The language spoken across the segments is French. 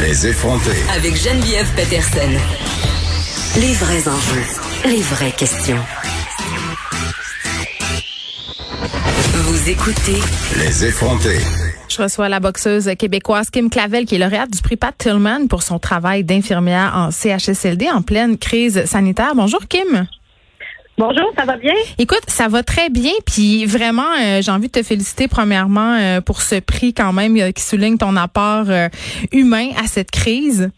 Les effronter. Avec Geneviève Peterson. Les vrais enjeux, les vraies questions. Vous écoutez Les effronter. Je reçois la boxeuse québécoise Kim Clavel, qui est lauréate du prix Pat Tillman pour son travail d'infirmière en CHSLD en pleine crise sanitaire. Bonjour Kim. Bonjour, ça va bien? Écoute, ça va très bien, puis vraiment, euh, j'ai envie de te féliciter premièrement euh, pour ce prix quand même euh, qui souligne ton apport euh, humain à cette crise.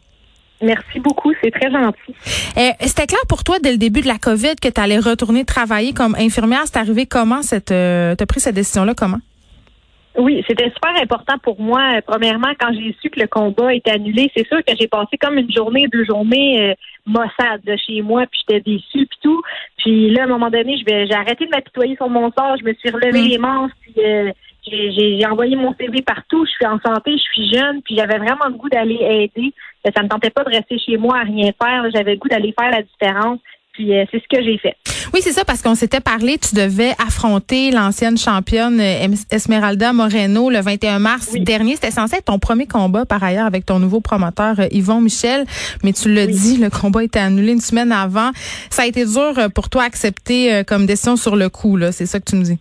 Merci beaucoup, c'est très gentil. Euh, C'était clair pour toi dès le début de la COVID que tu allais retourner travailler comme infirmière. C'est arrivé comment cette, euh, t'as pris cette décision-là comment? Oui, c'était super important pour moi. Euh, Premièrement, quand j'ai su que le combat était annulé, c'est sûr que j'ai passé comme une journée, deux journées euh, maussade de chez moi, puis j'étais déçue, puis tout. Puis là, à un moment donné, je vais, j'ai arrêté de m'apitoyer sur mon sort, je me suis relevé Mm. les manches, puis euh, j'ai, envoyé mon CV partout. Je suis en santé, je suis jeune, puis j'avais vraiment le goût d'aller aider. Ça me tentait pas de rester chez moi à rien faire. J'avais le goût d'aller faire la différence. Puis euh, c'est ce que j'ai fait. Oui, c'est ça, parce qu'on s'était parlé, tu devais affronter l'ancienne championne euh, Esmeralda Moreno le 21 mars Oui. dernier. C'était censé être ton premier combat, par ailleurs, avec ton nouveau promoteur euh, Yvon Michel. Mais tu l'as Oui. dit, le combat était annulé une semaine avant. Ça a été dur euh, pour toi d'accepter euh, comme décision sur le coup, là. C'est ça que tu me dis.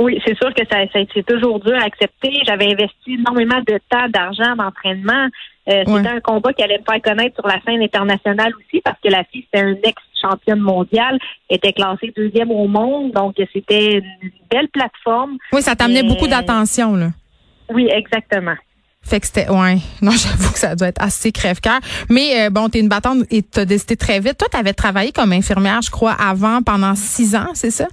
Oui, c'est sûr que ça, ça c'est toujours dur à accepter. J'avais investi énormément de temps, d'argent, d'entraînement. Euh, Ouais. C'était un combat qui allait me faire connaître sur la scène internationale aussi parce que la fille, c'était une ex-championne mondiale, était classée deuxième au monde, donc c'était une belle plateforme. Oui, ça t'amenait Mais- beaucoup d'attention, là. Oui, exactement. Fait que c'était, ouais. Non, j'avoue que ça doit être assez crève-cœur. Mais euh, bon, t'es une battante et t'as décidé très vite. Toi, t'avais travaillé comme infirmière, je crois, avant, pendant six ans, c'est ça?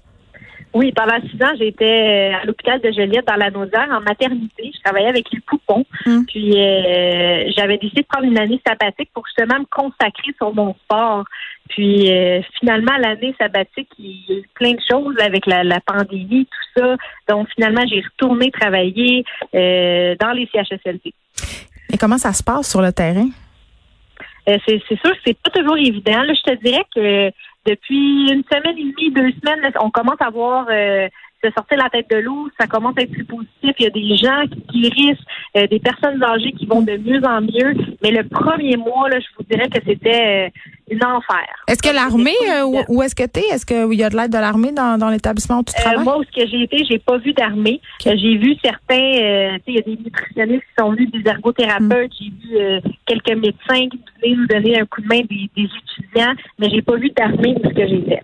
Oui, pendant six ans, j'étais à l'hôpital de Joliette dans la Naudière en maternité. Je travaillais avec les poupons. Mm. Puis euh, j'avais décidé de prendre une année sabbatique pour justement me consacrer sur mon sport. Puis euh, finalement, l'année sabbatique, il y a eu plein de choses avec la, la pandémie, tout ça. Donc finalement, j'ai retourné travailler euh, dans les CHSLD. Et comment ça se passe sur le terrain? Euh, c'est sûr que c'est pas toujours évident. Là, je te dirais que depuis une semaine et demie, deux semaines, on commence à voir euh, se sortir la tête de l'eau. Ça commence à être plus positif. Il y a des gens qui guérissent, euh, des personnes âgées qui vont de mieux en mieux. Mais le premier mois, là, je vous dirais que c'était euh, Est-ce que l'armée, euh, où, est-ce que t'es? Est-ce qu'il y a de l'aide de l'armée dans, dans l'établissement où tu Euh, travailles? moi, où ce que j'ai été, j'ai pas vu d'armée. Euh, J'ai vu certains, euh, tu sais, il y a des nutritionnistes qui sont venus, des ergothérapeutes. J'ai vu quelques médecins qui venaient nous donner un coup de main des, des étudiants, mais j'ai pas vu d'armée où ce que j'ai fait.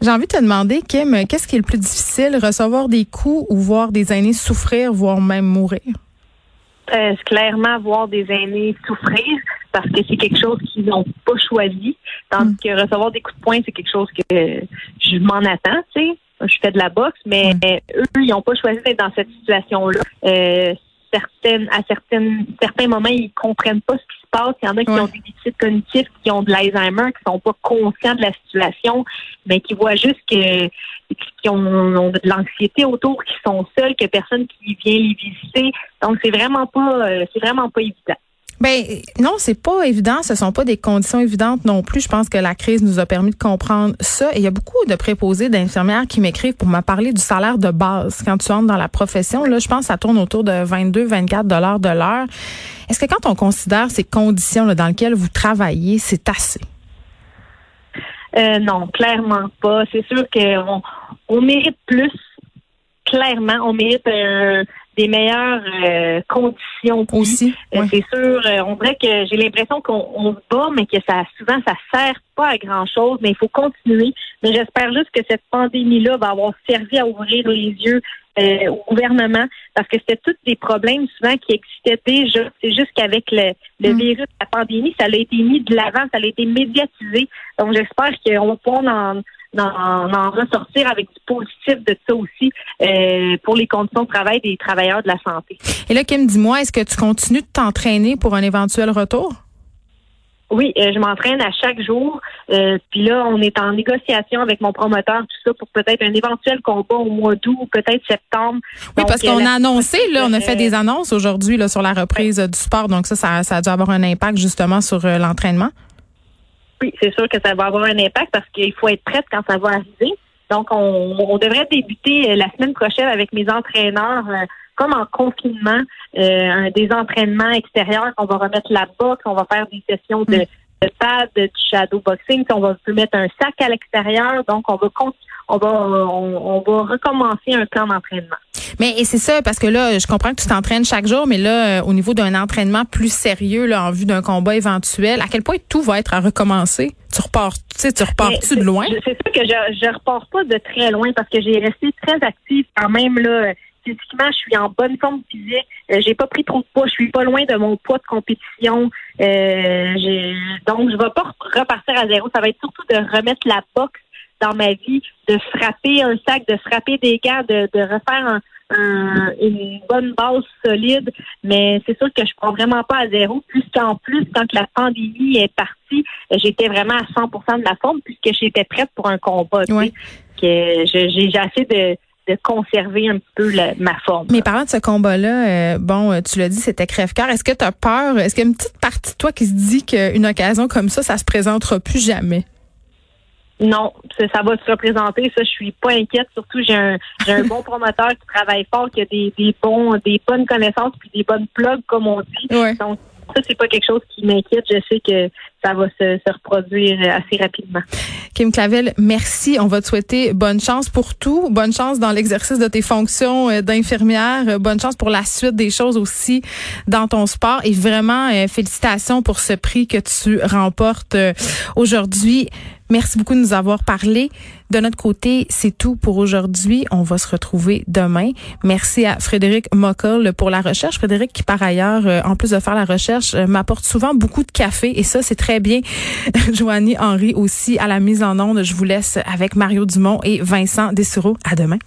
J'ai envie de te demander, Kim, qu'est-ce qui est le plus difficile, recevoir des coups ou voir des aînés souffrir, voire même mourir? Clairement voir des aînés souffrir parce que c'est quelque chose qu'ils n'ont pas choisi, tandis que recevoir des coups de poing, c'est quelque chose que je m'en attends, tu sais. Je fais de la boxe, mais euh, eux, ils n'ont pas choisi d'être dans cette situation-là. Euh, certaines, à certaines, certains moments, ils comprennent pas ce qui se passe. Il y en a qui Ouais. ont des déficits cognitifs, qui ont de l'Alzheimer, qui sont pas conscients de la situation, mais qui voient juste que qui ont, ont de l'anxiété autour, qui sont seuls, que personne qui vient les visiter. Donc c'est vraiment pas euh, c'est vraiment pas évident. Ben non, c'est pas évident. Ce sont pas des conditions évidentes non plus. Je pense que la crise nous a permis de comprendre ça. Et il y a beaucoup de préposés d'infirmières qui m'écrivent pour me parler du salaire de base quand tu entres dans la profession. Là, je pense que ça tourne autour de 22, 24 dollars de l'heure. Est-ce que quand on considère ces conditions dans lesquelles vous travaillez, c'est assez? Euh, non, clairement pas. C'est sûr qu'on on mérite plus. Clairement, on mérite euh, des meilleures euh, conditions. Aussi. Euh. C'est sûr, euh, on dirait que j'ai l'impression qu'on on se bat, mais que ça souvent ça sert pas à grand chose, mais il faut continuer. Mais j'espère juste que cette pandémie-là va avoir servi à ouvrir les yeux au gouvernement, parce que c'était tous des problèmes souvent qui existaient déjà. C'est juste qu'avec le, le Mm. virus, la pandémie, ça a été mis de l'avant, ça a été médiatisé. Donc j'espère qu'on va pouvoir en, d'en ressortir avec du positif de ça aussi euh, pour les conditions de travail des travailleurs de la santé. Et là, Kim, dis-moi, est-ce que tu continues de t'entraîner pour un éventuel retour? Oui, euh, je m'entraîne à chaque jour. Euh, puis là, on est en négociation avec mon promoteur, tout ça, pour peut-être un éventuel combat au mois d'août peut-être septembre. Oui, parce qu'on a annoncé, là, on a fait des annonces aujourd'hui là sur la reprise du sport. Donc ça, ça, ça a dû avoir un impact justement sur l'entraînement. Oui, c'est sûr que ça va avoir un impact parce qu'il faut être prête quand ça va arriver. Donc, on, devrait débuter la semaine prochaine avec mes entraîneurs comme en confinement, euh, des entraînements extérieurs qu'on va remettre là-bas, qu'on va faire des sessions de, de pad, de shadow boxing, qu'on va mettre un sac à l'extérieur. Donc, on va on va on, va recommencer un plan d'entraînement. Mais c'est ça parce que là, je comprends que tu t'entraînes chaque jour, mais là, euh, au niveau d'un entraînement plus sérieux, là, en vue d'un combat éventuel, à quel point tout va être à recommencer? Tu repars, tu sais, tu repars-tu de loin? C'est sûr que je je repars pas de très loin parce que j'ai resté très active quand même là physiquement, je suis en bonne forme physique. Euh, j'ai pas pris trop de poids. Je suis pas loin de mon poids de compétition. Euh, donc, je vais pas repartir à zéro. Ça va être surtout de remettre la boxe dans ma vie, de frapper un sac, de frapper des gars, de, refaire une bonne base solide. Mais c'est sûr que je prends vraiment pas à zéro. Puisqu'en plus, quand la pandémie est partie, j'étais vraiment à 100% de la forme puisque j'étais prête pour un combat. Que j'ai assez de de conserver un petit peu ma forme. Mais parlant de ce combat-là, euh, bon, euh, tu l'as dit, c'était crève-cœur. Est-ce que tu as peur? Est-ce qu'il y a une petite partie de toi qui se dit qu'une occasion comme ça, ça se présentera plus jamais? Non, ça, va se représenter. Ça, je suis pas inquiète. Surtout, j'ai un, un bon promoteur qui travaille fort, qui a des, des bons, des bonnes connaissances puis des bonnes plugs, comme on dit. Donc, ça, c'est pas quelque chose qui m'inquiète. Je sais que ça va se, se reproduire assez rapidement. Kim Clavel, merci. On va te souhaiter bonne chance pour tout. Bonne chance dans l'exercice de tes fonctions euh, d'infirmière. Bonne chance pour la suite des choses aussi dans ton sport. Et vraiment, euh, félicitations pour ce prix que tu remportes euh, aujourd'hui. Merci beaucoup de nous avoir parlé. De notre côté, c'est tout pour aujourd'hui. On va se retrouver demain. Merci à Frédéric Mockel pour la recherche. Frédéric qui, par ailleurs, en plus de faire la recherche, m'apporte souvent beaucoup de café et ça, c'est très bien. Joanie Henry aussi à la mise en onde. Je vous laisse avec Mario Dumont et Vincent Dessureau. À demain.